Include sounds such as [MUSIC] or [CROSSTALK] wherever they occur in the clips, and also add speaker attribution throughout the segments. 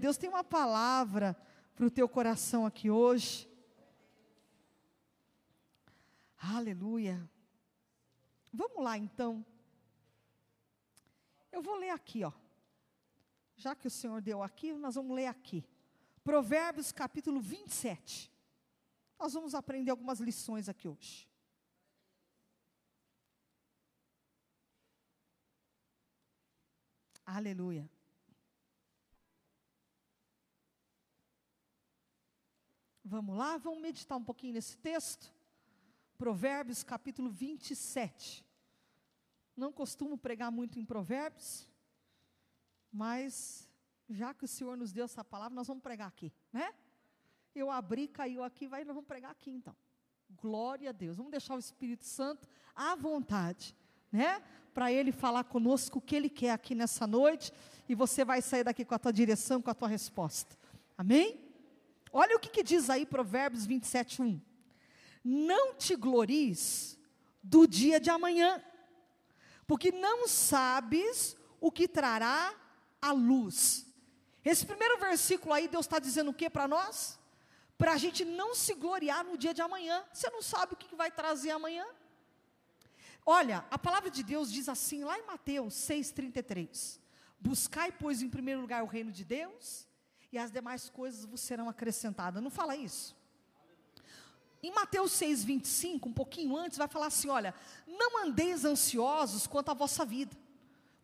Speaker 1: Deus tem uma palavra para o teu coração aqui hoje. Aleluia. Vamos lá então. Eu vou ler aqui, ó. Já que o Senhor deu aqui, nós vamos ler aqui. Provérbios capítulo 27. Nós vamos aprender algumas lições aqui hoje. Aleluia. Vamos lá, vamos meditar um pouquinho nesse texto. Provérbios capítulo 27. Não costumo pregar muito em Provérbios, mas já que o Senhor nos deu essa palavra, nós vamos pregar aqui, né? Eu abri, caiu aqui, vai, nós vamos pregar aqui então. Glória a Deus. Vamos deixar o Espírito Santo à vontade, né? Para ele falar conosco o que ele quer aqui nessa noite, e você vai sair daqui com a tua direção, com a tua resposta. Amém? Olha o que, que diz aí Provérbios 27, 1. Não te glories do dia de amanhã, porque não sabes o que trará a luz. Esse primeiro versículo aí, Deus está dizendo o que para nós? Para a gente não se gloriar no dia de amanhã. Você não sabe o que vai trazer amanhã? Olha, a palavra de Deus diz assim, lá em Mateus 6,33: Buscai, pois, em primeiro lugar o reino de Deus, e as demais coisas vos serão acrescentadas. Não fala isso? Em Mateus 6, 25, um pouquinho antes, vai falar assim: olha, não andeis ansiosos quanto à vossa vida,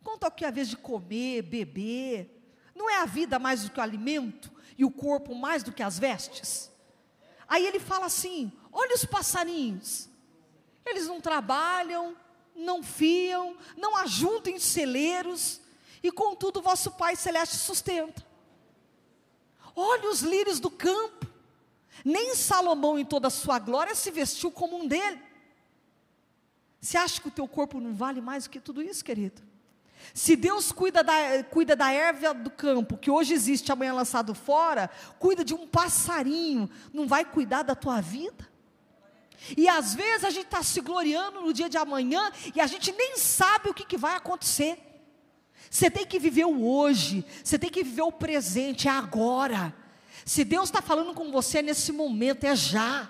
Speaker 1: quanto ao que é a vez de comer, beber. Não é a vida mais do que o alimento e o corpo mais do que as vestes? Aí ele fala assim: olha os passarinhos, eles não trabalham, não fiam, não ajuntem celeiros, e contudo vosso Pai Celeste sustenta. Olha os lírios do campo, nem Salomão, em toda a sua glória, se vestiu como um dele. Você acha que o teu corpo não vale mais do que tudo isso, querido? Se Deus cuida da, cuida da erva do campo, que hoje existe, amanhã lançado fora, cuida de um passarinho, não vai cuidar da tua vida? E às vezes a gente está se gloriando no dia de amanhã e a gente nem sabe o que, que vai acontecer. Você tem que viver o hoje, você tem que viver o presente, é agora. Se Deus está falando com você nesse momento, é já.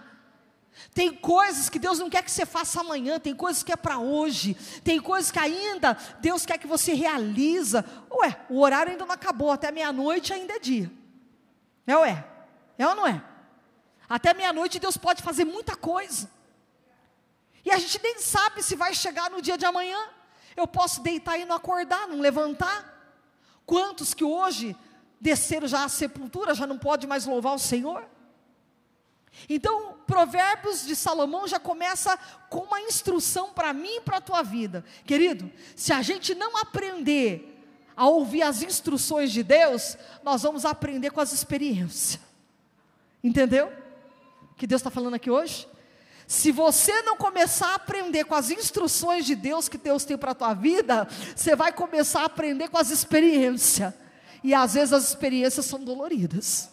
Speaker 1: Tem coisas que Deus não quer que você faça amanhã, tem coisas que é para hoje, tem coisas que ainda Deus quer que você realiza. Ué, o horário ainda não acabou, até meia-noite ainda é dia. É ou é? É ou não é? Até meia-noite Deus pode fazer muita coisa. E a gente nem sabe se vai chegar no dia de amanhã. Eu posso deitar e não acordar, não levantar. Quantos que hoje desceram já à sepultura, já não pode mais louvar o Senhor? Então, Provérbios de Salomão já começa com uma instrução para mim e para a tua vida. Querido, se a gente não aprender a ouvir as instruções de Deus, nós vamos aprender com as experiências. Entendeu? O que Deus está falando aqui hoje? Se você não começar a aprender com as instruções de Deus que Deus tem para a tua vida, você vai começar a aprender com as experiências. E às vezes as experiências são doloridas.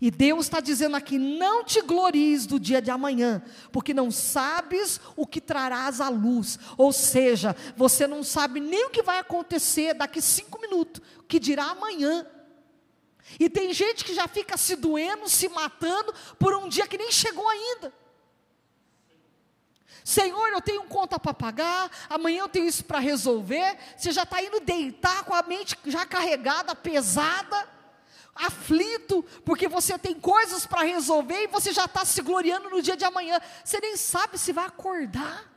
Speaker 1: E Deus está dizendo aqui: não te glories do dia de amanhã, porque não sabes o que trarás à luz. Ou seja, você não sabe nem o que vai acontecer daqui cinco minutos, o que dirá amanhã. E tem gente que já fica se doendo, se matando por um dia que nem chegou ainda. Senhor, eu tenho conta para pagar, amanhã eu tenho isso para resolver. Você já está indo deitar com a mente já carregada, pesada, aflito, porque você tem coisas para resolver e você já está se gloriando no dia de amanhã. Você nem sabe se vai acordar.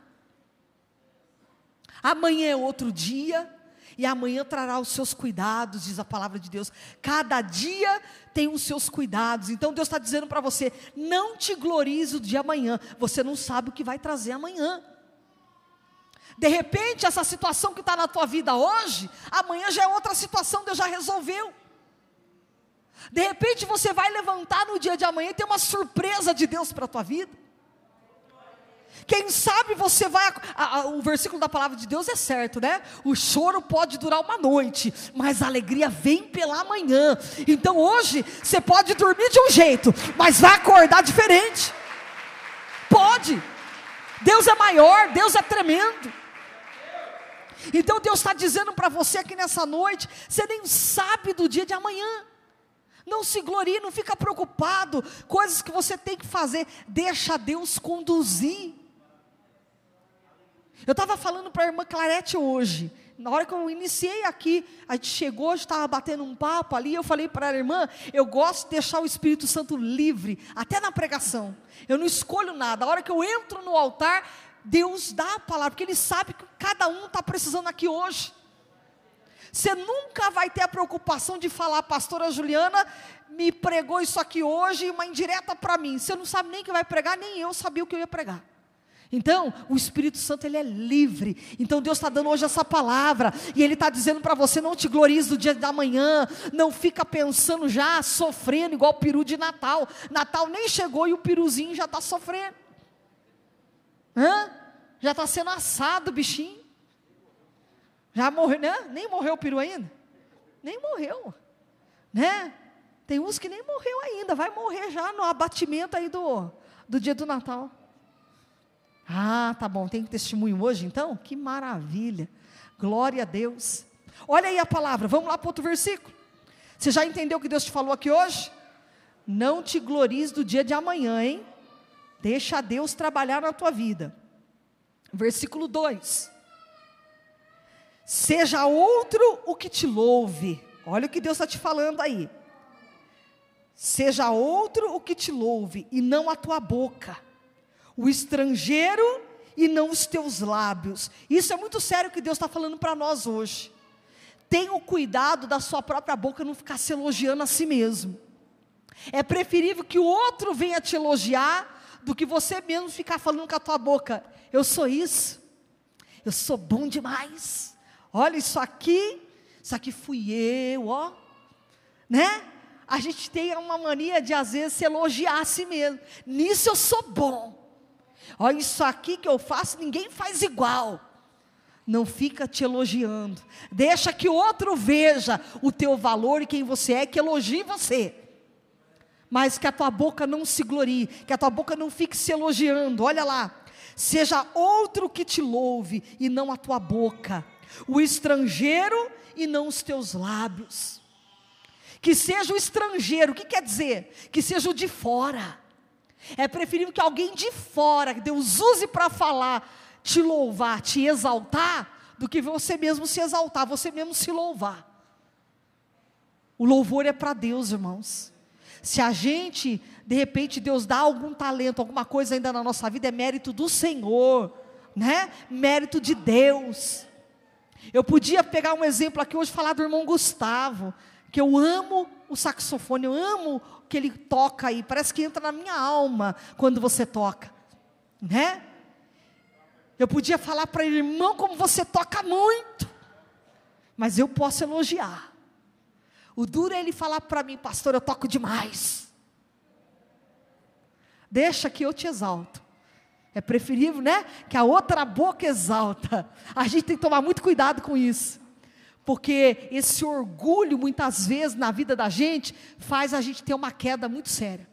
Speaker 1: Amanhã é outro dia, e amanhã trará os seus cuidados, diz a palavra de Deus. Cada dia tem os seus cuidados. Então Deus está dizendo para você: não te glories o dia amanhã, você não sabe o que vai trazer amanhã. De repente, essa situação que está na tua vida hoje, amanhã já é outra situação, Deus já resolveu. De repente você vai levantar no dia de amanhã e tem uma surpresa de Deus para a tua vida. Quem sabe você vai. A, a, o versículo da palavra de Deus é certo, né? O choro pode durar uma noite, mas a alegria vem pela manhã. Então hoje você pode dormir de um jeito, mas vai acordar diferente. Pode. Deus é maior, Deus é tremendo. Então Deus está dizendo para você aqui nessa noite: você nem sabe do dia de amanhã. Não se glorie, não fica preocupado. Coisas que você tem que fazer, deixa Deus conduzir. Eu estava falando para a irmã Clarete hoje. Na hora que eu iniciei aqui, a gente chegou, estava batendo um papo ali, eu falei para a irmã, eu gosto de deixar o Espírito Santo livre, até na pregação. Eu não escolho nada. A hora que eu entro no altar, Deus dá a palavra, porque Ele sabe que cada um está precisando aqui hoje. Você nunca vai ter a preocupação de falar, pastora Juliana me pregou isso aqui hoje, uma indireta para mim. Você não sabe nem que vai pregar, nem eu sabia o que eu ia pregar. Então, o Espírito Santo ele é livre. Então Deus está dando hoje essa palavra e Ele está dizendo para você: não te glories do dia da manhã, não fica pensando já sofrendo igual o peru de Natal. Natal nem chegou e o peruzinho já está sofrendo. Hã? Já está sendo assado o bichinho. Já morreu, né? Nem morreu o peru ainda. Nem morreu, né? Tem uns que nem morreu ainda, vai morrer já no abatimento aí do, do dia do Natal. Ah, tá bom, tem testemunho hoje então? Que maravilha. Glória a Deus. Olha aí a palavra, vamos lá para outro versículo. Você já entendeu o que Deus te falou aqui hoje? Não te glories do dia de amanhã, hein? Deixa Deus trabalhar na tua vida. Versículo 2: Seja outro o que te louve. Olha o que Deus está te falando aí. Seja outro o que te louve, e não a tua boca o estrangeiro e não os teus lábios. Isso é muito sério que Deus está falando para nós hoje. Tenha o cuidado da sua própria boca não ficar se elogiando a si mesmo. É preferível que o outro venha te elogiar do que você mesmo ficar falando com a tua boca. Eu sou isso. Eu sou bom demais. Olha isso aqui. Isso aqui fui eu, ó. Né? A gente tem uma mania de às vezes se elogiar a si mesmo. Nisso eu sou bom. Olha, isso aqui que eu faço, ninguém faz igual. Não fica te elogiando. Deixa que outro veja o teu valor e quem você é, que elogie você. Mas que a tua boca não se glorie, que a tua boca não fique se elogiando. Olha lá. Seja outro que te louve e não a tua boca. O estrangeiro e não os teus lábios. Que seja o estrangeiro, o que quer dizer? Que seja o de fora é preferível que alguém de fora, que Deus use para falar, te louvar, te exaltar, do que você mesmo se exaltar, você mesmo se louvar. O louvor é para Deus, irmãos. Se a gente, de repente, Deus dá algum talento, alguma coisa ainda na nossa vida, é mérito do Senhor, né? Mérito de Deus. Eu podia pegar um exemplo aqui hoje, falar do irmão Gustavo, que eu amo o saxofone, eu amo que ele toca aí, parece que entra na minha alma quando você toca, né? Eu podia falar para ele, irmão, como você toca muito, mas eu posso elogiar. O duro é ele falar para mim, pastor, eu toco demais. Deixa que eu te exalto. É preferível, né? Que a outra boca exalta. A gente tem que tomar muito cuidado com isso porque esse orgulho, muitas vezes, na vida da gente, faz a gente ter uma queda muito séria.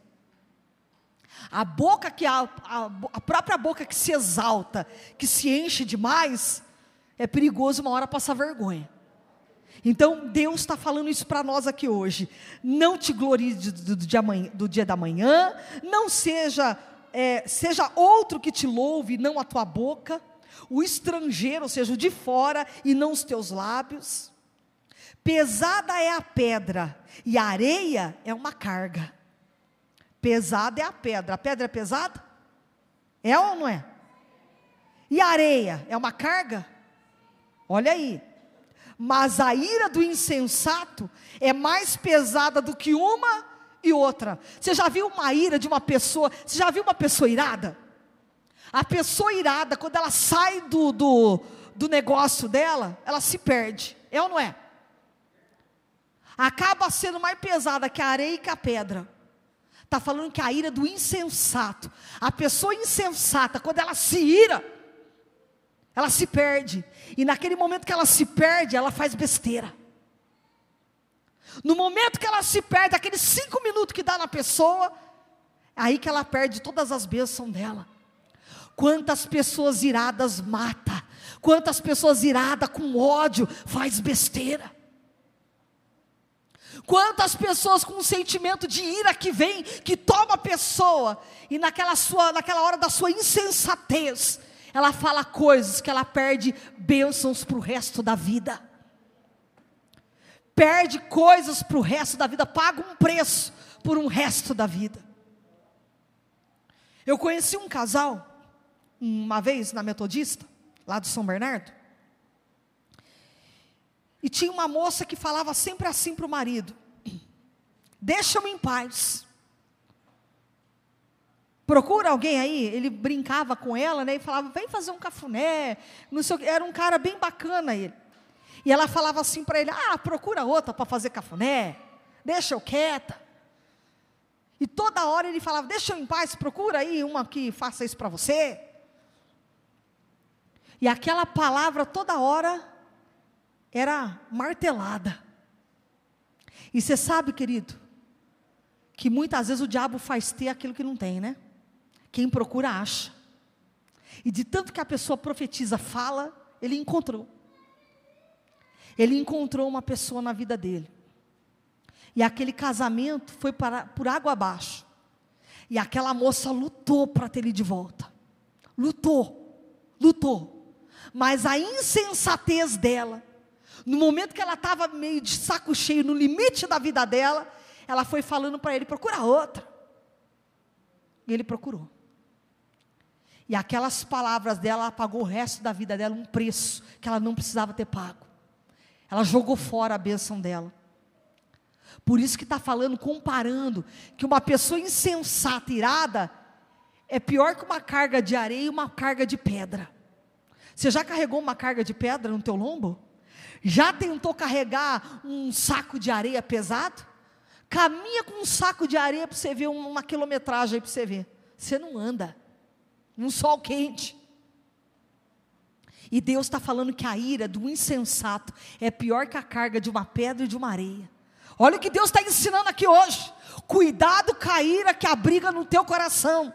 Speaker 1: A boca que a, a, a própria boca que se exalta, que se enche demais, é perigoso uma hora passar vergonha. Então Deus está falando isso para nós aqui hoje. Não te glorie do, do, do, dia, do dia da manhã, não seja é, seja outro que te louve, não a tua boca o estrangeiro, ou seja, o de fora, e não os teus lábios. Pesada é a pedra, e a areia é uma carga. Pesada é a pedra. A pedra é pesada? É ou não é? E a areia é uma carga? Olha aí. Mas a ira do insensato é mais pesada do que uma e outra. Você já viu uma ira de uma pessoa? Você já viu uma pessoa irada? A pessoa irada, quando ela sai do, do, do negócio dela, ela se perde. É ou não é? Acaba sendo mais pesada que a areia e que a pedra. Está falando que a ira do insensato. A pessoa insensata, quando ela se ira, ela se perde. E naquele momento que ela se perde, ela faz besteira. No momento que ela se perde, aqueles cinco minutos que dá na pessoa, é aí que ela perde todas as bênçãos dela. Quantas pessoas iradas mata, Quantas pessoas iradas com ódio faz besteira. Quantas pessoas com um sentimento de ira que vem, que toma a pessoa, e naquela, sua, naquela hora da sua insensatez, ela fala coisas que ela perde bênçãos para o resto da vida. Perde coisas para o resto da vida, paga um preço por um resto da vida. Eu conheci um casal, uma vez na Metodista, lá do São Bernardo, e tinha uma moça que falava sempre assim para o marido: Deixa-me em paz. Procura alguém aí. Ele brincava com ela, né? E falava: Vem fazer um cafuné. Não sei o que. Era um cara bem bacana ele. E ela falava assim para ele: Ah, procura outra para fazer cafuné. Deixa eu quieta. E toda hora ele falava: Deixa eu em paz, procura aí uma que faça isso para você. E aquela palavra toda hora era martelada. E você sabe, querido, que muitas vezes o diabo faz ter aquilo que não tem, né? Quem procura acha. E de tanto que a pessoa profetiza, fala, ele encontrou. Ele encontrou uma pessoa na vida dele. E aquele casamento foi para, por água abaixo. E aquela moça lutou para ter ele de volta. Lutou, lutou. Mas a insensatez dela no momento que ela estava meio de saco cheio, no limite da vida dela, ela foi falando para ele: procura outra. E ele procurou. E aquelas palavras dela pagou o resto da vida dela um preço que ela não precisava ter pago. Ela jogou fora a bênção dela. Por isso que está falando, comparando, que uma pessoa insensata, irada, é pior que uma carga de areia e uma carga de pedra. Você já carregou uma carga de pedra no teu lombo? Já tentou carregar um saco de areia pesado? Caminha com um saco de areia para você ver uma quilometragem para você ver. Você não anda. Um sol quente. E Deus está falando que a ira do insensato é pior que a carga de uma pedra e de uma areia. Olha o que Deus está ensinando aqui hoje. Cuidado com a ira que abriga no teu coração.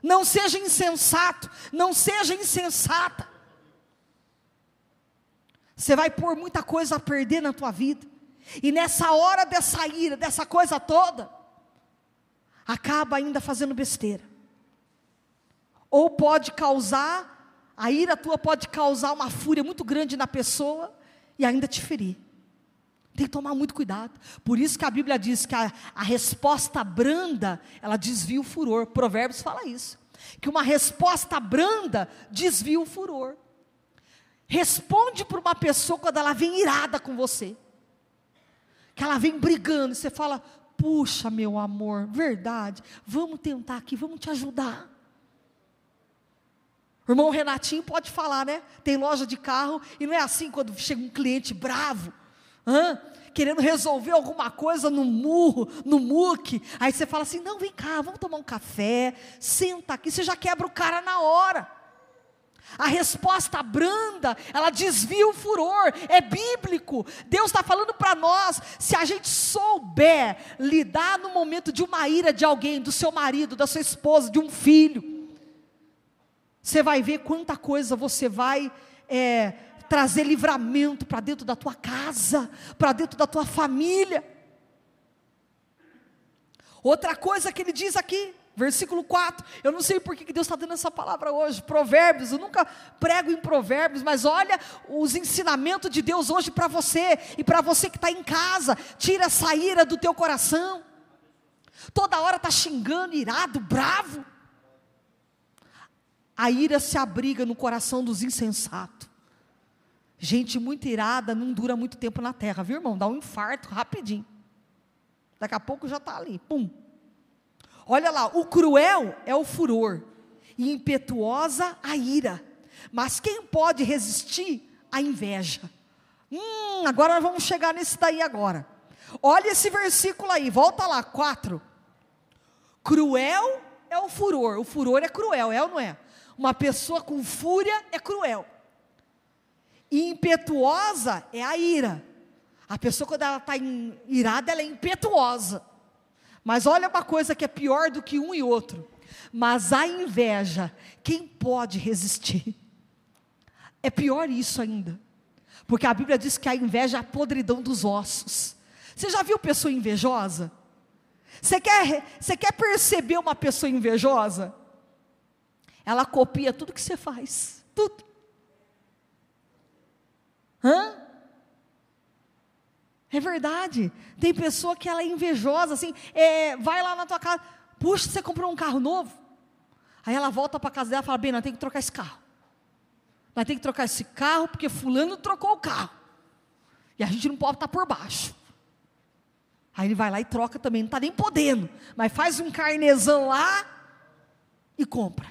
Speaker 1: Não seja insensato, não seja insensata. Você vai pôr muita coisa a perder na tua vida. E nessa hora dessa ira, dessa coisa toda, acaba ainda fazendo besteira. Ou pode causar, a ira tua pode causar uma fúria muito grande na pessoa e ainda te ferir. Tem que tomar muito cuidado. Por isso que a Bíblia diz que a, a resposta branda, ela desvia o furor. Provérbios fala isso. Que uma resposta branda desvia o furor. Responde para uma pessoa quando ela vem irada com você. Que ela vem brigando, você fala: Puxa, meu amor, verdade, vamos tentar aqui, vamos te ajudar. O irmão Renatinho pode falar, né? Tem loja de carro e não é assim quando chega um cliente bravo, hã? querendo resolver alguma coisa no murro, no muque. Aí você fala assim: não, vem cá, vamos tomar um café, senta aqui, você já quebra o cara na hora. A resposta branda, ela desvia o furor, é bíblico. Deus está falando para nós: se a gente souber lidar no momento de uma ira de alguém, do seu marido, da sua esposa, de um filho, você vai ver quanta coisa você vai é, trazer livramento para dentro da tua casa, para dentro da tua família. Outra coisa que ele diz aqui, Versículo 4. Eu não sei por que Deus está dando essa palavra hoje. Provérbios. Eu nunca prego em provérbios, mas olha os ensinamentos de Deus hoje para você e para você que está em casa. Tira essa ira do teu coração. Toda hora está xingando, irado, bravo. A ira se abriga no coração dos insensatos. Gente muito irada não dura muito tempo na terra, viu, irmão? Dá um infarto rapidinho. Daqui a pouco já está ali, pum. Olha lá, o cruel é o furor, e impetuosa a ira. Mas quem pode resistir à inveja? Hum, agora nós vamos chegar nesse daí agora. Olha esse versículo aí, volta lá, 4. Cruel é o furor, o furor é cruel, é ou não é? Uma pessoa com fúria é cruel. E impetuosa é a ira. A pessoa, quando ela está irada, ela é impetuosa. Mas olha uma coisa que é pior do que um e outro. Mas a inveja, quem pode resistir? É pior isso ainda. Porque a Bíblia diz que a inveja é a podridão dos ossos. Você já viu pessoa invejosa? Você quer, você quer perceber uma pessoa invejosa? Ela copia tudo que você faz. Tudo. Hã? É verdade. Tem pessoa que ela é invejosa, assim, é, vai lá na tua casa, puxa, você comprou um carro novo. Aí ela volta para casa dela e fala, bem, nós temos que trocar esse carro. Nós temos que trocar esse carro, porque fulano trocou o carro. E a gente não pode estar por baixo. Aí ele vai lá e troca também, não está nem podendo, mas faz um carnezão lá e compra.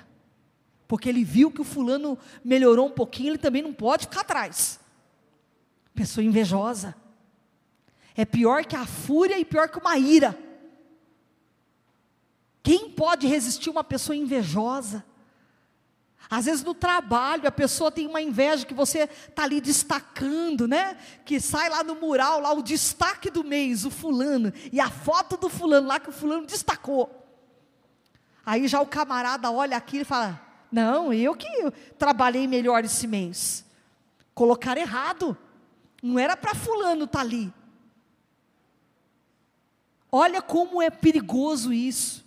Speaker 1: Porque ele viu que o fulano melhorou um pouquinho, ele também não pode ficar atrás. Pessoa invejosa. É pior que a fúria e pior que uma ira. Quem pode resistir uma pessoa invejosa? Às vezes no trabalho a pessoa tem uma inveja que você está ali destacando, né? Que sai lá no mural, lá o destaque do mês, o fulano, e a foto do fulano lá que o fulano destacou. Aí já o camarada olha aqui e fala: Não, eu que trabalhei melhor esse mês. Colocar errado. Não era para fulano estar tá ali. Olha como é perigoso isso.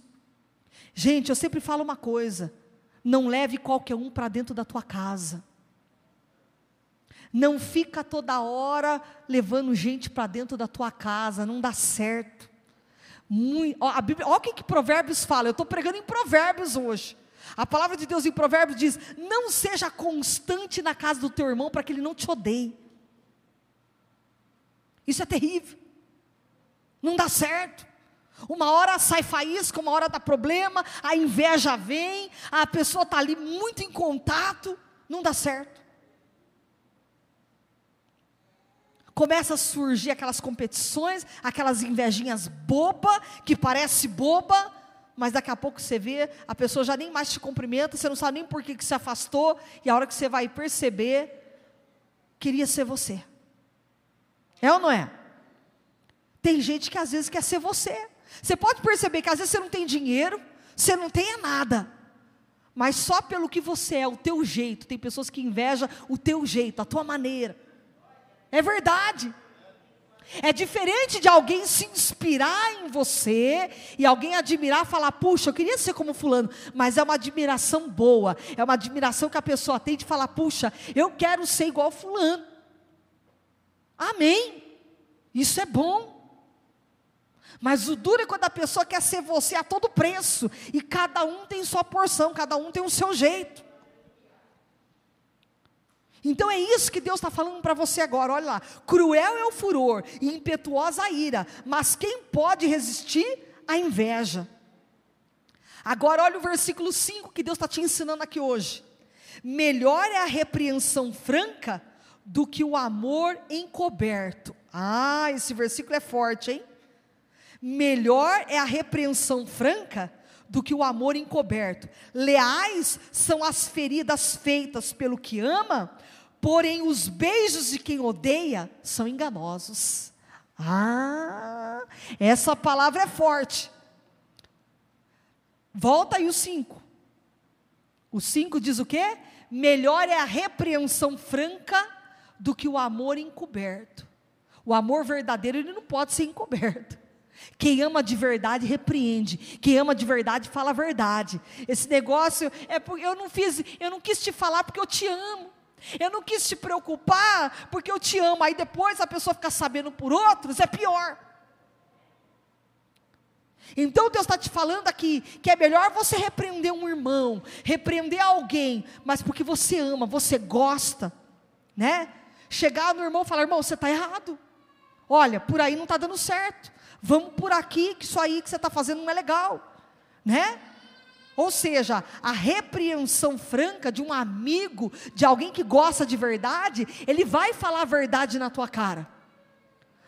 Speaker 1: Gente, eu sempre falo uma coisa: não leve qualquer um para dentro da tua casa. Não fica toda hora levando gente para dentro da tua casa, não dá certo. Muito, a Bíblia, olha o que Provérbios fala, eu estou pregando em Provérbios hoje. A palavra de Deus em Provérbios diz: Não seja constante na casa do teu irmão para que ele não te odeie. Isso é terrível, não dá certo. Uma hora sai faísca, uma hora dá problema, a inveja vem, a pessoa está ali muito em contato, não dá certo. Começa a surgir aquelas competições, aquelas invejinhas boba, que parece boba, mas daqui a pouco você vê, a pessoa já nem mais te cumprimenta, você não sabe nem por que, que se afastou, e a hora que você vai perceber, queria ser você. É ou não é? Tem gente que às vezes quer ser você. Você pode perceber que às vezes você não tem dinheiro, você não tem nada, mas só pelo que você é, o teu jeito. Tem pessoas que invejam o teu jeito, a tua maneira. É verdade. É diferente de alguém se inspirar em você e alguém admirar, falar, puxa, eu queria ser como fulano, mas é uma admiração boa, é uma admiração que a pessoa tem de falar, puxa, eu quero ser igual fulano. Amém. Isso é bom. Mas o duro é quando a pessoa quer ser você a todo preço. E cada um tem sua porção, cada um tem o seu jeito. Então é isso que Deus está falando para você agora. Olha lá: cruel é o furor e impetuosa a ira, mas quem pode resistir à inveja? Agora olha o versículo 5 que Deus está te ensinando aqui hoje. Melhor é a repreensão franca do que o amor encoberto. Ah, esse versículo é forte, hein? Melhor é a repreensão franca do que o amor encoberto. Leais são as feridas feitas pelo que ama, porém os beijos de quem odeia são enganosos. Ah, essa palavra é forte. Volta aí o 5. O 5 diz o quê? Melhor é a repreensão franca do que o amor encoberto. O amor verdadeiro ele não pode ser encoberto. Quem ama de verdade repreende. Quem ama de verdade fala a verdade. Esse negócio é porque eu não fiz, eu não quis te falar porque eu te amo. Eu não quis te preocupar porque eu te amo. Aí depois a pessoa fica sabendo por outros, é pior. Então Deus está te falando aqui que é melhor você repreender um irmão, repreender alguém, mas porque você ama, você gosta, né? Chegar no irmão e falar, irmão, você está errado. Olha, por aí não está dando certo vamos por aqui, que isso aí que você está fazendo não é legal, né? Ou seja, a repreensão franca de um amigo, de alguém que gosta de verdade, ele vai falar a verdade na tua cara.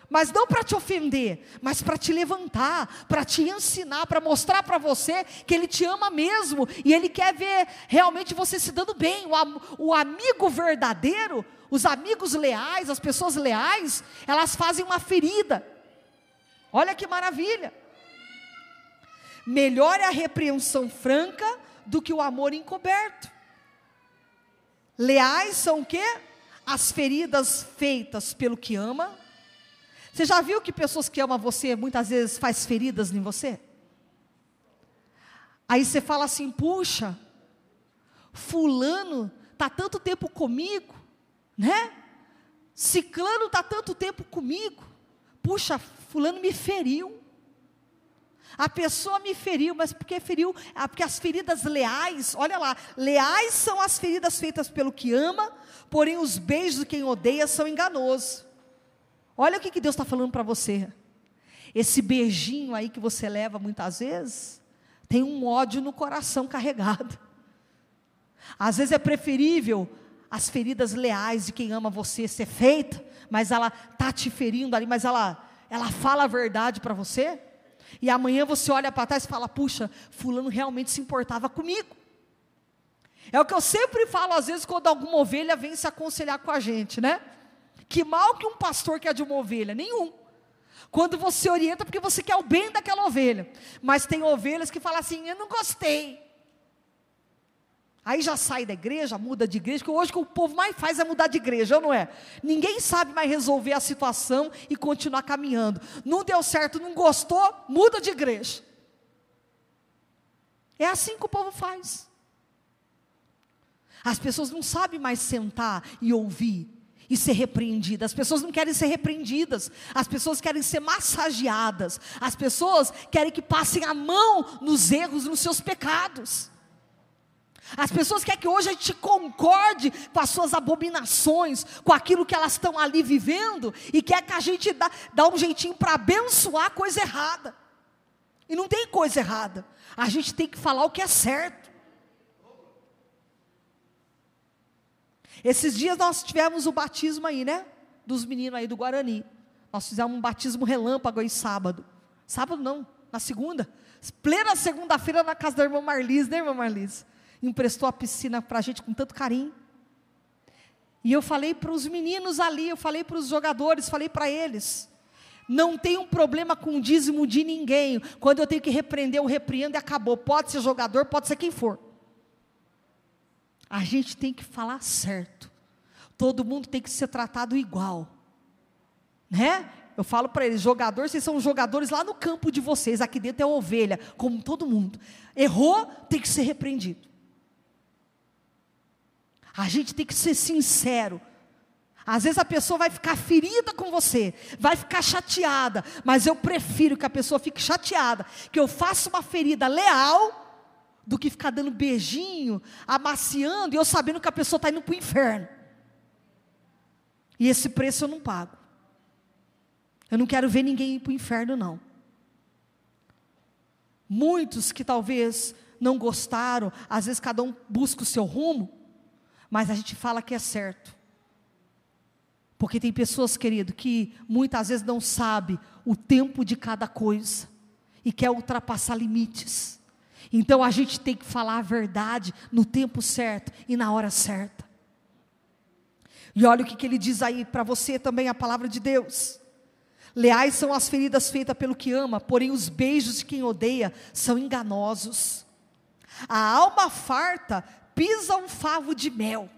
Speaker 1: Mas não para te ofender, mas para te levantar, para te ensinar, para mostrar para você que ele te ama mesmo e ele quer ver realmente você se dando bem. O, o amigo verdadeiro, os amigos leais, as pessoas leais, elas fazem uma ferida Olha que maravilha. Melhor é a repreensão franca do que o amor encoberto. Leais são o quê? As feridas feitas pelo que ama. Você já viu que pessoas que amam você muitas vezes faz feridas em você? Aí você fala assim: puxa, fulano está tanto tempo comigo, né? Ciclano está tanto tempo comigo. Puxa, fulano me feriu. A pessoa me feriu, mas porque feriu? Ah, porque as feridas leais, olha lá, leais são as feridas feitas pelo que ama, porém os beijos de quem odeia são enganosos. Olha o que, que Deus está falando para você. Esse beijinho aí que você leva muitas vezes, tem um ódio no coração [LAUGHS] carregado. Às vezes é preferível as feridas leais de quem ama você ser feita, mas ela tá te ferindo ali, mas ela ela fala a verdade para você. E amanhã você olha para trás e fala: "Puxa, fulano realmente se importava comigo". É o que eu sempre falo às vezes quando alguma ovelha vem se aconselhar com a gente, né? Que mal que um pastor quer de uma ovelha, nenhum. Quando você orienta porque você quer o bem daquela ovelha. Mas tem ovelhas que falam assim: "Eu não gostei". Aí já sai da igreja, muda de igreja, porque hoje o que o povo mais faz é mudar de igreja, não é? Ninguém sabe mais resolver a situação e continuar caminhando. Não deu certo, não gostou, muda de igreja. É assim que o povo faz. As pessoas não sabem mais sentar e ouvir e ser repreendidas. As pessoas não querem ser repreendidas. As pessoas querem ser massageadas. As pessoas querem que passem a mão nos erros, nos seus pecados. As pessoas querem que hoje a gente concorde com as suas abominações, com aquilo que elas estão ali vivendo, e quer que a gente dá, dá um jeitinho para abençoar a coisa errada. E não tem coisa errada. A gente tem que falar o que é certo. Esses dias nós tivemos o batismo aí, né? Dos meninos aí do Guarani. Nós fizemos um batismo relâmpago aí sábado. Sábado não, na segunda. Plena segunda-feira na casa da irmã Marlise, né, irmã Marlise? Emprestou a piscina para a gente com tanto carinho. E eu falei para os meninos ali, eu falei para os jogadores, falei para eles. Não tem um problema com o dízimo de ninguém. Quando eu tenho que repreender, eu repreendo e acabou. Pode ser jogador, pode ser quem for. A gente tem que falar certo. Todo mundo tem que ser tratado igual. Né? Eu falo para eles, jogadores, vocês são jogadores lá no campo de vocês, aqui dentro é ovelha, como todo mundo. Errou, tem que ser repreendido. A gente tem que ser sincero. Às vezes a pessoa vai ficar ferida com você, vai ficar chateada, mas eu prefiro que a pessoa fique chateada, que eu faça uma ferida leal, do que ficar dando beijinho, amaciando, e eu sabendo que a pessoa está indo para o inferno. E esse preço eu não pago. Eu não quero ver ninguém ir para o inferno, não. Muitos que talvez não gostaram, às vezes cada um busca o seu rumo, mas a gente fala que é certo. Porque tem pessoas, querido, que muitas vezes não sabe o tempo de cada coisa e quer ultrapassar limites. Então a gente tem que falar a verdade no tempo certo e na hora certa. E olha o que, que ele diz aí para você também, a palavra de Deus. Leais são as feridas feitas pelo que ama, porém os beijos de quem odeia são enganosos. A alma farta pisa um favo de mel,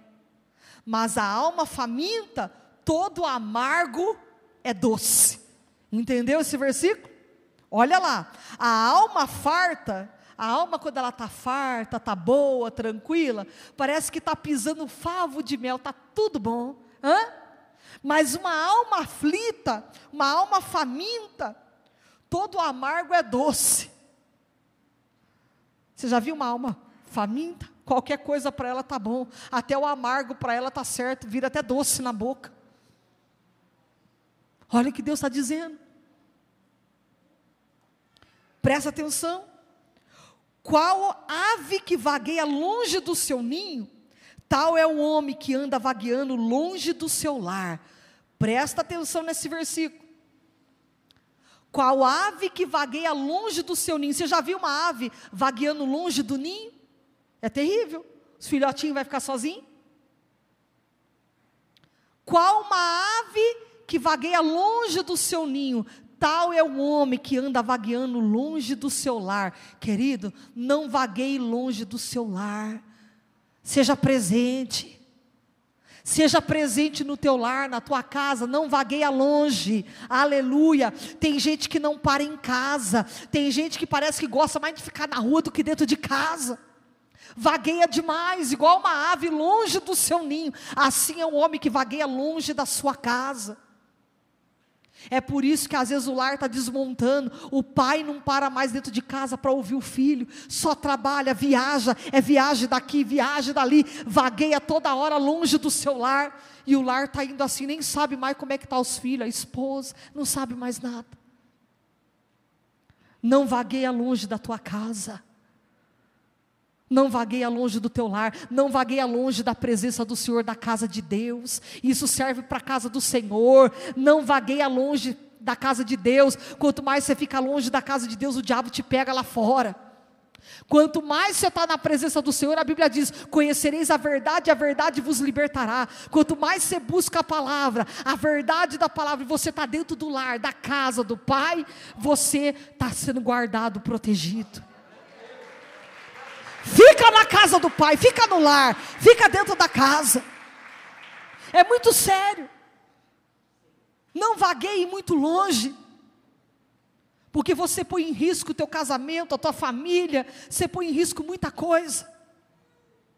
Speaker 1: mas a alma faminta, todo amargo é doce. Entendeu esse versículo? Olha lá, a alma farta, a alma quando ela está farta, está boa, tranquila, parece que está pisando favo de mel, está tudo bom. Hã? Mas uma alma aflita, uma alma faminta, todo amargo é doce. Você já viu uma alma faminta? Qualquer coisa para ela tá bom, até o amargo para ela tá certo, vira até doce na boca. Olha o que Deus está dizendo. Presta atenção. Qual ave que vagueia longe do seu ninho, tal é o homem que anda vagueando longe do seu lar. Presta atenção nesse versículo. Qual ave que vagueia longe do seu ninho? Você já viu uma ave vagueando longe do ninho? É terrível. Os filhotinhos vai ficar sozinho? Qual uma ave que vagueia longe do seu ninho, tal é o homem que anda vagueando longe do seu lar. Querido, não vagueie longe do seu lar. Seja presente. Seja presente no teu lar, na tua casa, não vagueia longe. Aleluia. Tem gente que não para em casa. Tem gente que parece que gosta mais de ficar na rua do que dentro de casa. Vagueia demais, igual uma ave longe do seu ninho. Assim é um homem que vagueia longe da sua casa. É por isso que às vezes o lar está desmontando, o pai não para mais dentro de casa para ouvir o filho, só trabalha, viaja, é viagem daqui, viagem dali, vagueia toda hora longe do seu lar, e o lar está indo assim, nem sabe mais como é que estão tá os filhos, a esposa, não sabe mais nada. Não vagueia longe da tua casa. Não vagueia longe do teu lar, não vagueia longe da presença do Senhor, da casa de Deus. Isso serve para a casa do Senhor. Não vagueia longe da casa de Deus. Quanto mais você fica longe da casa de Deus, o diabo te pega lá fora. Quanto mais você está na presença do Senhor, a Bíblia diz: Conhecereis a verdade, a verdade vos libertará. Quanto mais você busca a palavra, a verdade da palavra, e você está dentro do lar, da casa do Pai, você está sendo guardado, protegido. Fica na casa do pai, fica no lar, fica dentro da casa. É muito sério. Não vagueie muito longe. Porque você põe em risco o teu casamento, a tua família, você põe em risco muita coisa.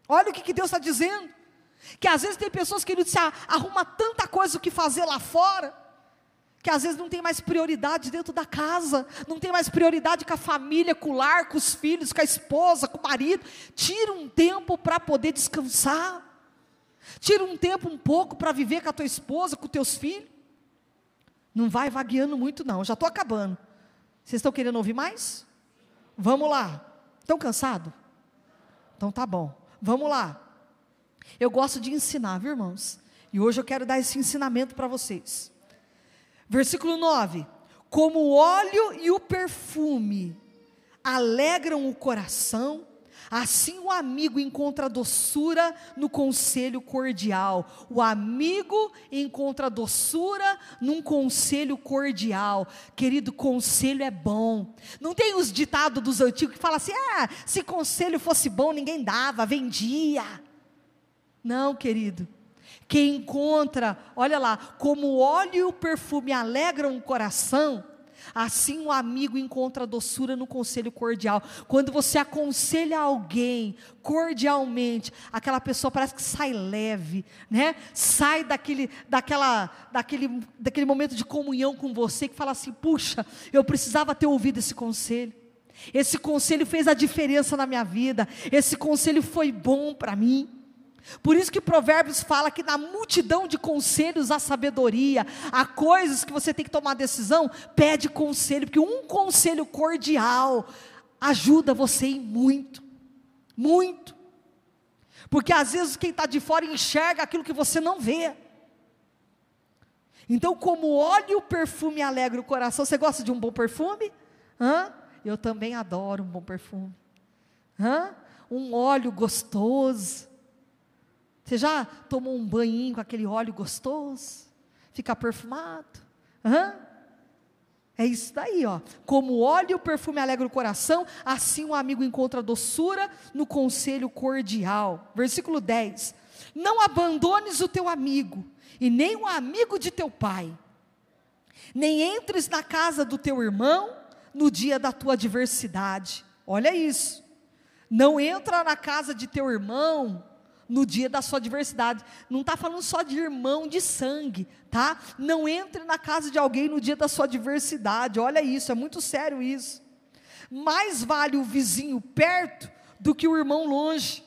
Speaker 1: Olha o que, que Deus está dizendo. Que às vezes tem pessoas que se arruma tanta coisa o que fazer lá fora, que às vezes não tem mais prioridade dentro da casa, não tem mais prioridade com a família, com o lar, com os filhos, com a esposa, com o marido. Tira um tempo para poder descansar. Tira um tempo um pouco para viver com a tua esposa, com os teus filhos. Não vai vagueando muito não, já estou acabando. Vocês estão querendo ouvir mais? Vamos lá. Estão cansados? Então tá bom. Vamos lá. Eu gosto de ensinar, viu, irmãos? E hoje eu quero dar esse ensinamento para vocês. Versículo 9: Como o óleo e o perfume alegram o coração, assim o amigo encontra doçura no conselho cordial. O amigo encontra doçura num conselho cordial. Querido, conselho é bom. Não tem os ditados dos antigos que falam assim: ah, se conselho fosse bom, ninguém dava, vendia. Não, querido. Quem encontra, olha lá, como o óleo e o perfume alegram o coração, assim um amigo encontra doçura no conselho cordial. Quando você aconselha alguém cordialmente, aquela pessoa parece que sai leve, né? Sai daquele, daquela, daquele, daquele momento de comunhão com você que fala assim: puxa, eu precisava ter ouvido esse conselho. Esse conselho fez a diferença na minha vida. Esse conselho foi bom para mim. Por isso que Provérbios fala que na multidão de conselhos há sabedoria, há coisas que você tem que tomar decisão, pede conselho, porque um conselho cordial ajuda você em muito, muito. Porque às vezes quem está de fora enxerga aquilo que você não vê. Então, como óleo perfume alegra o coração, você gosta de um bom perfume? Hã? Eu também adoro um bom perfume. Hã? Um óleo gostoso. Você já tomou um banho com aquele óleo gostoso? Fica perfumado? Hã? É isso daí, ó. Como o óleo e o perfume alegra o coração, assim o amigo encontra doçura no conselho cordial. Versículo 10. Não abandones o teu amigo, e nem o amigo de teu pai. Nem entres na casa do teu irmão no dia da tua adversidade. Olha isso. Não entra na casa de teu irmão no dia da sua adversidade. Não está falando só de irmão de sangue, tá? Não entre na casa de alguém no dia da sua adversidade. Olha isso, é muito sério isso. Mais vale o vizinho perto do que o irmão longe.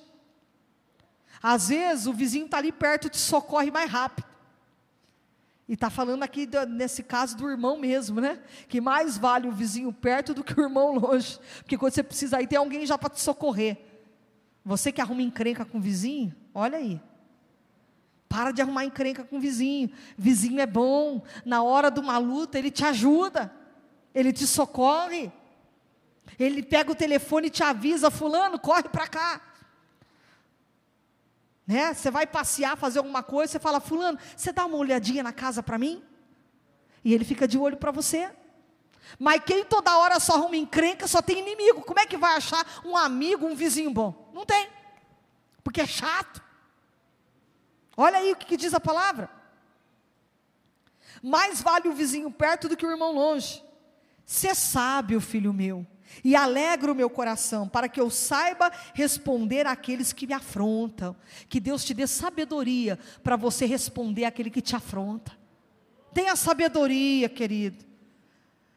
Speaker 1: Às vezes o vizinho está ali perto te socorre mais rápido. E está falando aqui, nesse caso, do irmão mesmo, né? Que mais vale o vizinho perto do que o irmão longe. Porque quando você precisa aí, tem alguém já para te socorrer. Você que arruma encrenca com o vizinho, olha aí. Para de arrumar encrenca com o vizinho. Vizinho é bom. Na hora de uma luta, ele te ajuda. Ele te socorre. Ele pega o telefone e te avisa: Fulano, corre para cá. Né? Você vai passear, fazer alguma coisa, você fala: Fulano, você dá uma olhadinha na casa para mim? E ele fica de olho para você. Mas quem toda hora só arruma encrenca, só tem inimigo. Como é que vai achar um amigo, um vizinho bom? Não tem. Porque é chato. Olha aí o que, que diz a palavra. Mais vale o vizinho perto do que o irmão longe. Ser sábio, filho meu, e alegra o meu coração, para que eu saiba responder àqueles que me afrontam. Que Deus te dê sabedoria para você responder àquele que te afronta. Tenha sabedoria, querido.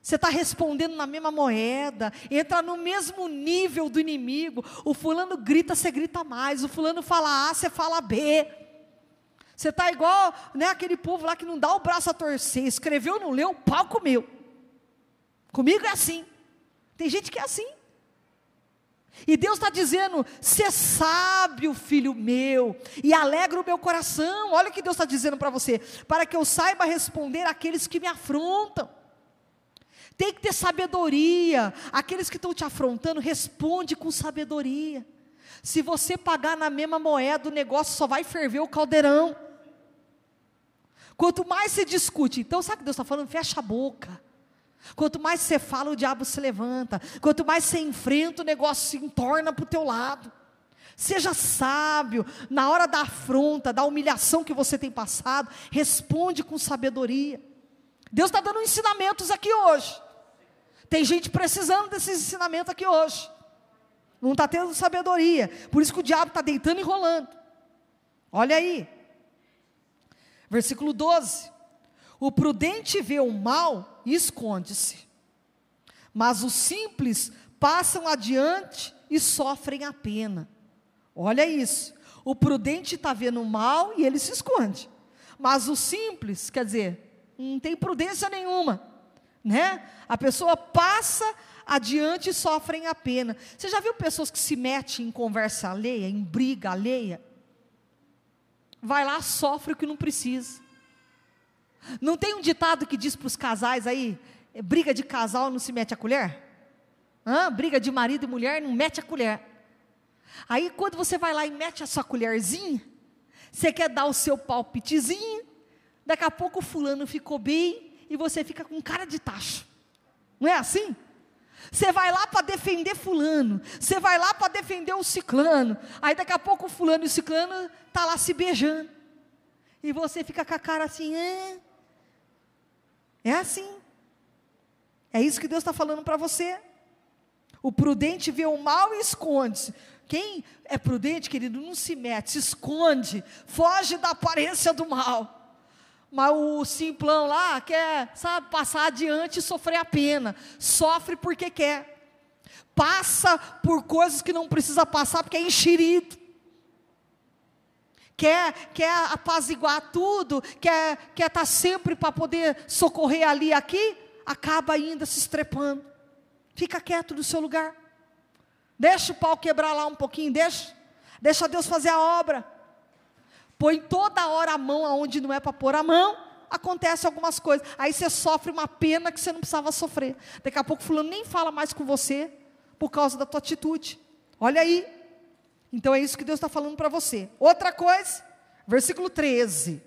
Speaker 1: Você está respondendo na mesma moeda, entra no mesmo nível do inimigo. O fulano grita, você grita mais. O fulano fala A, você fala B. Você está igual né, aquele povo lá que não dá o braço a torcer. Escreveu, não leu, o pau comeu. Comigo é assim. Tem gente que é assim. E Deus está dizendo: ser sábio, filho meu, e alegra o meu coração. Olha o que Deus está dizendo para você: para que eu saiba responder àqueles que me afrontam. Tem que ter sabedoria. Aqueles que estão te afrontando, responde com sabedoria. Se você pagar na mesma moeda, o negócio só vai ferver o caldeirão. Quanto mais você discute, então sabe o que Deus está falando? Fecha a boca. Quanto mais você fala, o diabo se levanta. Quanto mais você enfrenta, o negócio se entorna para o teu lado. Seja sábio, na hora da afronta, da humilhação que você tem passado, responde com sabedoria. Deus está dando ensinamentos aqui hoje. Tem gente precisando desses ensinamentos aqui hoje. Não está tendo sabedoria. Por isso que o diabo está deitando e rolando. Olha aí. Versículo 12. O prudente vê o mal e esconde-se. Mas os simples passam adiante e sofrem a pena. Olha isso. O prudente está vendo o mal e ele se esconde. Mas o simples, quer dizer, não tem prudência nenhuma né? A pessoa passa adiante e sofrem a pena. Você já viu pessoas que se metem em conversa alheia, em briga alheia? Vai lá, sofre o que não precisa. Não tem um ditado que diz para os casais aí, é, briga de casal não se mete a colher? Hã? Briga de marido e mulher não mete a colher. Aí quando você vai lá e mete a sua colherzinha, você quer dar o seu palpitezinho, daqui a pouco o fulano ficou bem, e você fica com cara de tacho. Não é assim? Você vai lá para defender fulano, você vai lá para defender o ciclano, aí daqui a pouco o fulano e o ciclano tá lá se beijando. E você fica com a cara assim, é, é assim. É isso que Deus está falando para você. O prudente vê o mal e esconde-se. Quem é prudente, querido, não se mete, se esconde, foge da aparência do mal. Mas o simplão lá quer, sabe, passar adiante e sofrer a pena. Sofre porque quer. Passa por coisas que não precisa passar porque é enxerido. Quer, quer apaziguar tudo, quer estar quer tá sempre para poder socorrer ali e aqui, acaba ainda se estrepando. Fica quieto no seu lugar. Deixa o pau quebrar lá um pouquinho, deixa. Deixa Deus fazer a obra põe toda hora a mão aonde não é para pôr a mão, acontece algumas coisas. Aí você sofre uma pena que você não precisava sofrer. Daqui a pouco fulano nem fala mais com você por causa da tua atitude. Olha aí. Então é isso que Deus está falando para você. Outra coisa, versículo 13.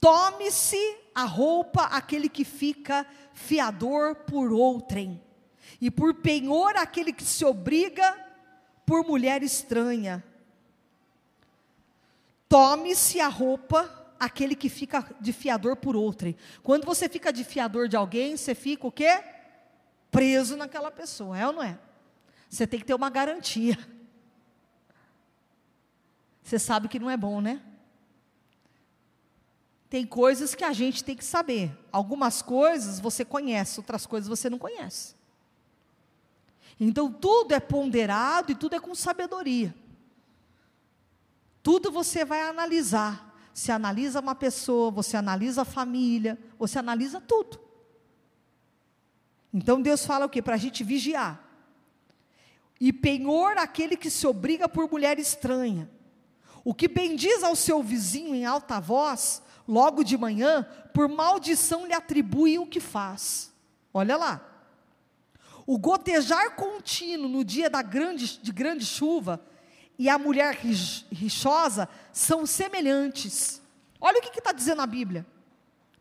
Speaker 1: Tome-se a roupa aquele que fica fiador por outrem, e por penhor aquele que se obriga por mulher estranha. Tome-se a roupa aquele que fica de fiador por outrem. Quando você fica de fiador de alguém, você fica o quê? Preso naquela pessoa, é ou não é? Você tem que ter uma garantia. Você sabe que não é bom, né? Tem coisas que a gente tem que saber. Algumas coisas você conhece, outras coisas você não conhece. Então tudo é ponderado e tudo é com sabedoria. Tudo você vai analisar. Você analisa uma pessoa, você analisa a família, você analisa tudo. Então Deus fala o que? Para a gente vigiar. E penhor aquele que se obriga por mulher estranha. O que bendiz ao seu vizinho em alta voz, logo de manhã, por maldição lhe atribui o que faz. Olha lá. O gotejar contínuo no dia da grande, de grande chuva e a mulher rixosa são semelhantes. Olha o que está dizendo a Bíblia.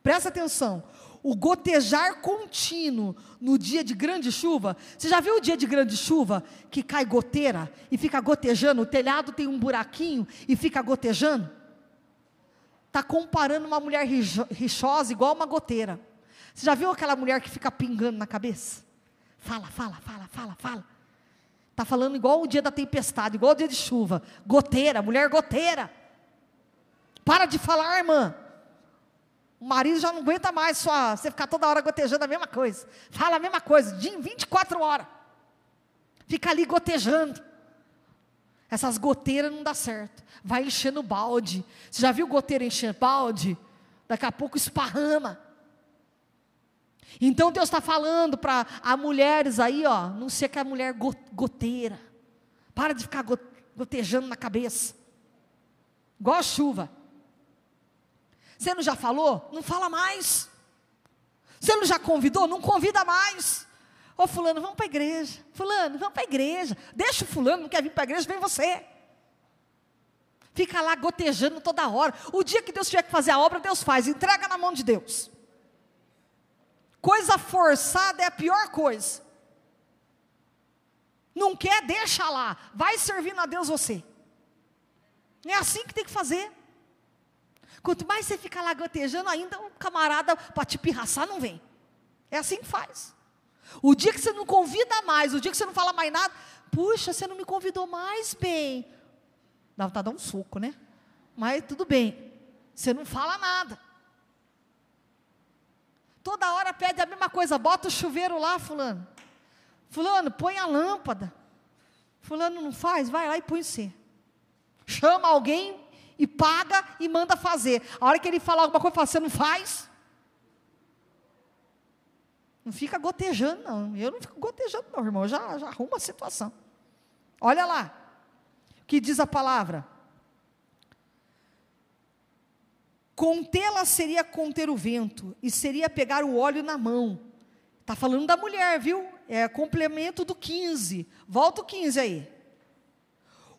Speaker 1: Presta atenção. o gotejar contínuo no dia de grande chuva. Você já viu o dia de grande chuva que cai goteira e fica gotejando? O telhado tem um buraquinho e fica gotejando? Está comparando uma mulher rixosa igual uma goteira. Você já viu aquela mulher que fica pingando na cabeça? Fala, fala, fala, fala, fala. Está falando igual o dia da tempestade, igual o dia de chuva. Goteira, mulher goteira. Para de falar, irmã. O marido já não aguenta mais só você ficar toda hora gotejando a mesma coisa. Fala a mesma coisa, de 24 horas. Fica ali gotejando. Essas goteiras não dá certo. Vai enchendo balde. Você já viu goteira encher balde? Daqui a pouco esparrama. Então Deus está falando para mulheres aí, ó, não que a mulher goteira. Para de ficar gotejando na cabeça. Igual a chuva. Você não já falou? Não fala mais. Você não já convidou? Não convida mais. Ô fulano, vamos para a igreja. Fulano, vamos para a igreja. Deixa o fulano, não quer vir para a igreja, vem você. Fica lá gotejando toda hora. O dia que Deus tiver que fazer a obra, Deus faz. Entrega na mão de Deus. Coisa forçada é a pior coisa. Não quer, deixa lá. Vai servindo a Deus você. É assim que tem que fazer. Quanto mais você fica lá gotejando, ainda um camarada para te pirraçar não vem. É assim que faz. O dia que você não convida mais, o dia que você não fala mais nada, puxa, você não me convidou mais, bem. Dá vontade de dar um soco, né? Mas tudo bem. Você não fala nada. Toda hora pede a mesma coisa, bota o chuveiro lá, fulano. Fulano, põe a lâmpada. Fulano não faz, vai lá e põe você. Chama alguém e paga e manda fazer. A hora que ele falar alguma coisa, fala, você não faz? Não fica gotejando, não. Eu não fico gotejando, não, irmão. Eu já, já arrumo a situação. Olha lá. O que diz a palavra? Contê-la seria conter o vento, e seria pegar o óleo na mão. Está falando da mulher, viu? É complemento do 15. Volta o 15 aí.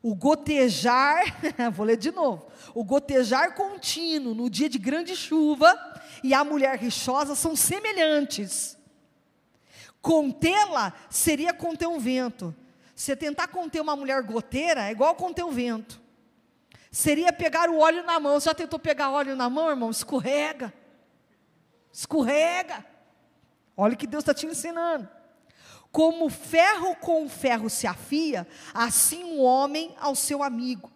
Speaker 1: O gotejar, [LAUGHS] vou ler de novo. O gotejar contínuo no dia de grande chuva e a mulher rixosa são semelhantes. Contê-la seria conter um vento. Você tentar conter uma mulher goteira é igual conter o vento. Seria pegar o óleo na mão. Você já tentou pegar óleo na mão, irmão? Escorrega. Escorrega. Olha o que Deus está te ensinando. Como ferro com ferro se afia, assim o um homem ao seu amigo.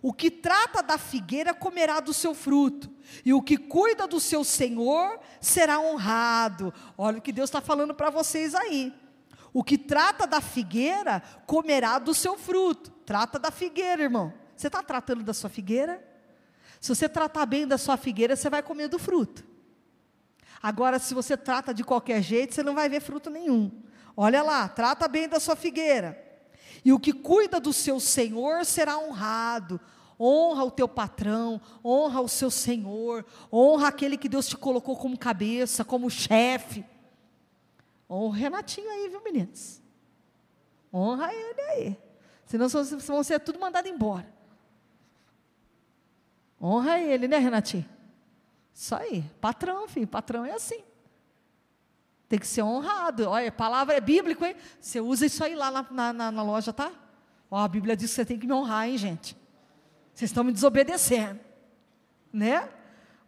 Speaker 1: O que trata da figueira comerá do seu fruto, e o que cuida do seu senhor será honrado. Olha o que Deus está falando para vocês aí. O que trata da figueira comerá do seu fruto. Trata da figueira, irmão. Você está tratando da sua figueira? Se você tratar bem da sua figueira, você vai comer do fruto. Agora, se você trata de qualquer jeito, você não vai ver fruto nenhum. Olha lá, trata bem da sua figueira. E o que cuida do seu senhor será honrado. Honra o teu patrão, honra o seu senhor, honra aquele que Deus te colocou como cabeça, como chefe. Honra o Renatinho aí, viu, meninos? Honra ele aí. Senão vocês vão ser tudo mandado embora. Honra ele, né, Renatinho? Isso aí. Patrão, filho. Patrão é assim. Tem que ser honrado. Olha, palavra é bíblico, hein? Você usa isso aí lá na, na, na loja, tá? Ó, a Bíblia diz que você tem que me honrar, hein, gente? Vocês estão me desobedecendo. Né?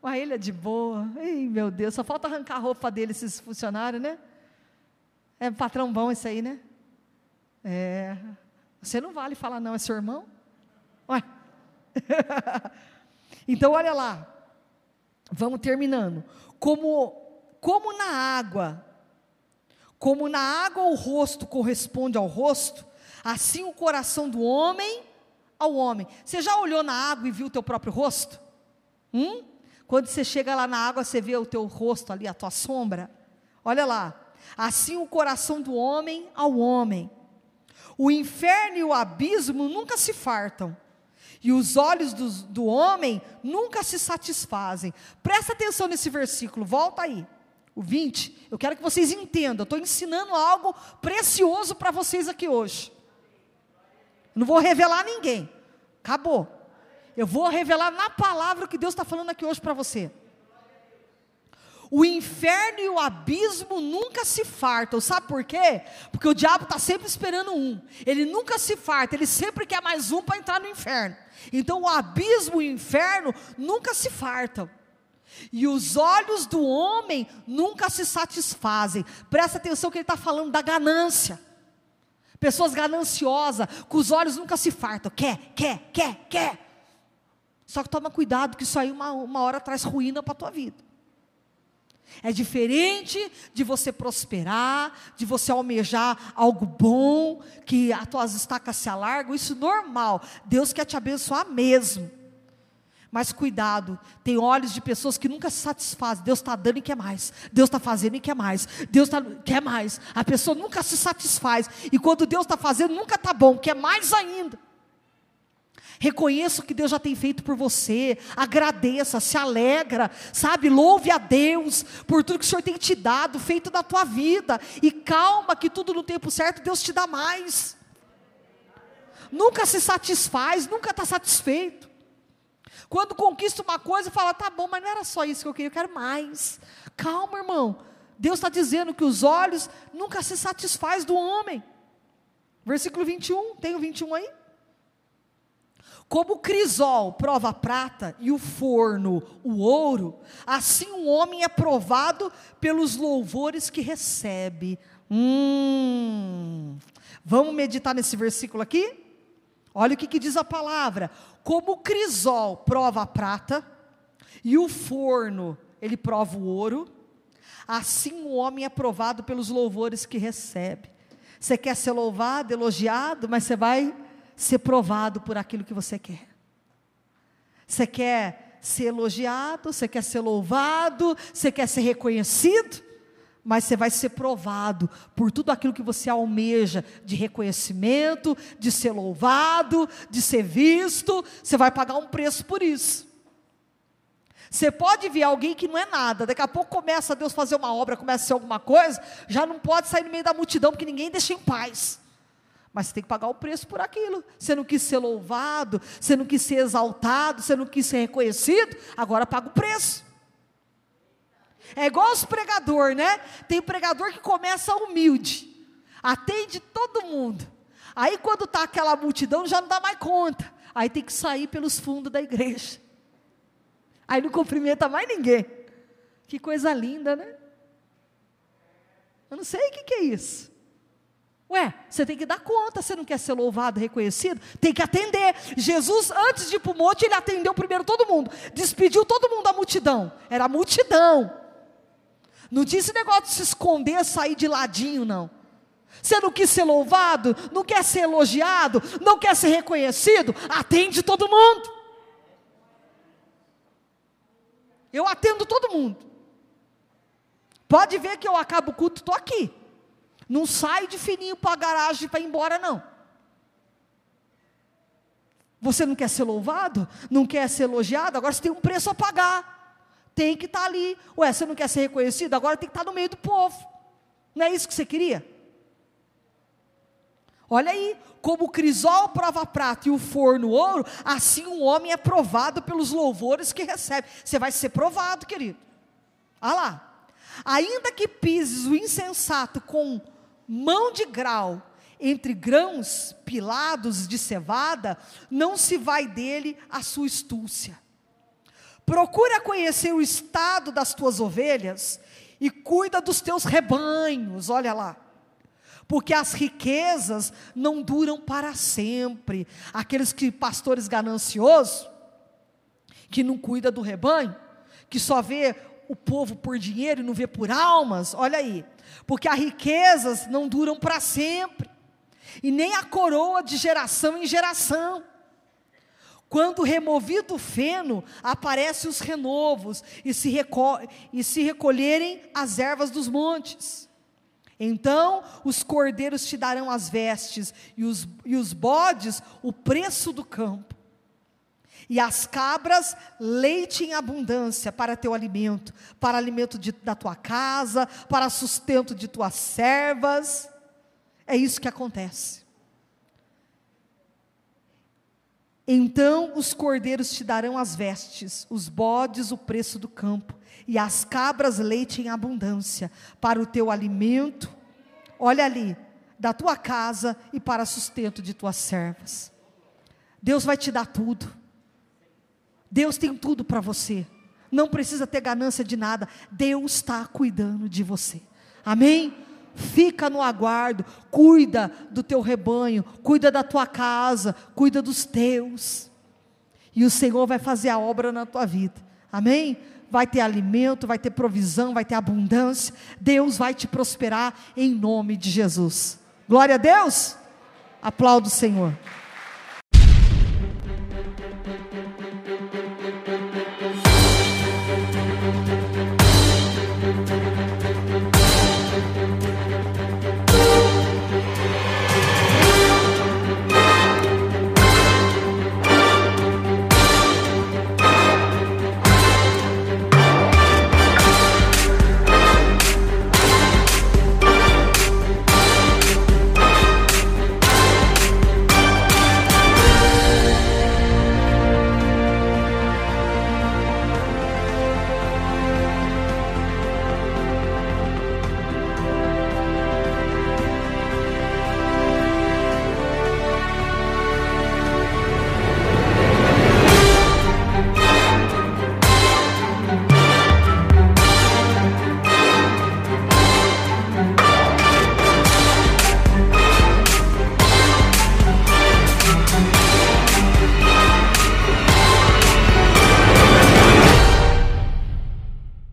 Speaker 1: Mas ele é de boa. Ei, meu Deus, só falta arrancar a roupa dele, esses funcionários, né? É patrão bom esse aí, né? É. Você não vale falar, não, é seu irmão? Ué. [LAUGHS] então, olha lá. Vamos terminando. Como, como na água como na água o rosto corresponde ao rosto, assim o coração do homem ao homem. Você já olhou na água e viu o teu próprio rosto? Hum? Quando você chega lá na água, você vê o teu rosto ali, a tua sombra. Olha lá. Assim o coração do homem ao homem. O inferno e o abismo nunca se fartam. E os olhos do, do homem nunca se satisfazem. Presta atenção nesse versículo, volta aí o 20, eu quero que vocês entendam, eu estou ensinando algo precioso para vocês aqui hoje. Não vou revelar ninguém, acabou. Eu vou revelar na palavra o que Deus está falando aqui hoje para você. O inferno e o abismo nunca se fartam. Sabe por quê? Porque o diabo está sempre esperando um. Ele nunca se farta, ele sempre quer mais um para entrar no inferno. Então o abismo e o inferno nunca se fartam. E os olhos do homem nunca se satisfazem. Presta atenção que ele está falando da ganância. Pessoas gananciosas, com os olhos nunca se fartam. Quer, quer, quer, quer. Só que toma cuidado, que isso aí uma, uma hora traz ruína para a tua vida. É diferente de você prosperar, de você almejar algo bom, que as tuas estacas se alargam, isso é normal. Deus quer te abençoar mesmo. Mas cuidado, tem olhos de pessoas que nunca se satisfazem. Deus está dando e quer mais. Deus está fazendo e quer mais. Deus tá, quer mais. A pessoa nunca se satisfaz. E quando Deus está fazendo, nunca está bom, quer mais ainda. Reconheça o que Deus já tem feito por você, agradeça, se alegra, sabe? Louve a Deus por tudo que o Senhor tem te dado, feito na tua vida, e calma que tudo no tempo certo Deus te dá mais. Nunca se satisfaz, nunca está satisfeito. Quando conquista uma coisa, fala, tá bom, mas não era só isso que eu queria, eu quero mais. Calma, irmão. Deus está dizendo que os olhos nunca se satisfaz do homem. Versículo 21, tem o 21 aí? Como o crisol prova a prata e o forno o ouro, assim o homem é provado pelos louvores que recebe. Hum, vamos meditar nesse versículo aqui? Olha o que, que diz a palavra: como o crisol prova a prata e o forno ele prova o ouro, assim o homem é provado pelos louvores que recebe. Você quer ser louvado, elogiado, mas você vai ser provado por aquilo que você quer. Você quer ser elogiado, você quer ser louvado, você quer ser reconhecido, mas você vai ser provado por tudo aquilo que você almeja de reconhecimento, de ser louvado, de ser visto, você vai pagar um preço por isso. Você pode ver alguém que não é nada, daqui a pouco começa Deus fazer uma obra, começa a ser alguma coisa, já não pode sair no meio da multidão, porque ninguém deixa em paz. Mas você tem que pagar o preço por aquilo. Você não quis ser louvado, você não quis ser exaltado, você não quis ser reconhecido, agora paga o preço. É igual os pregador, né? Tem pregador que começa humilde, atende todo mundo. Aí quando está aquela multidão já não dá mais conta. Aí tem que sair pelos fundos da igreja. Aí não cumprimenta mais ninguém. Que coisa linda, né? Eu não sei o que, que é isso. Ué, você tem que dar conta, você não quer ser louvado, reconhecido? Tem que atender. Jesus, antes de ir para o monte, ele atendeu primeiro todo mundo, despediu todo mundo da multidão. Era a multidão. Não tinha esse negócio de se esconder, sair de ladinho, não. Você não quis ser louvado, não quer ser elogiado, não quer ser reconhecido, atende todo mundo. Eu atendo todo mundo. Pode ver que eu acabo o culto, estou aqui. Não saio de fininho para a garagem para ir embora, não. Você não quer ser louvado? Não quer ser elogiado? Agora você tem um preço a pagar tem que estar tá ali. Ué, você não quer ser reconhecido? Agora tem que estar tá no meio do povo. Não é isso que você queria? Olha aí, como o crisol prova a prata e o forno ouro, assim um homem é provado pelos louvores que recebe. Você vai ser provado, querido. Olha lá. Ainda que pises o insensato com mão de grau entre grãos pilados de cevada, não se vai dele a sua estúcia. Procura conhecer o estado das tuas ovelhas e cuida dos teus rebanhos, olha lá. Porque as riquezas não duram para sempre. Aqueles que pastores gananciosos, que não cuida do rebanho, que só vê o povo por dinheiro e não vê por almas, olha aí. Porque as riquezas não duram para sempre. E nem a coroa de geração em geração. Quando removido o feno, aparecem os renovos e se, reco e se recolherem as ervas dos montes. Então os cordeiros te darão as vestes, e os, e os bodes o preço do campo. E as cabras, leite em abundância para teu alimento, para alimento de, da tua casa, para sustento de tuas servas. É isso que acontece. Então os cordeiros te darão as vestes, os bodes o preço do campo, e as cabras leite em abundância, para o teu alimento, olha ali, da tua casa e para sustento de tuas servas. Deus vai te dar tudo. Deus tem tudo para você. Não precisa ter ganância de nada. Deus está cuidando de você. Amém? Fica no aguardo, cuida do teu rebanho, cuida da tua casa, cuida dos teus. E o Senhor vai fazer a obra na tua vida. Amém? Vai ter alimento, vai ter provisão, vai ter abundância. Deus vai te prosperar em nome de Jesus. Glória a Deus. Aplaudo o Senhor.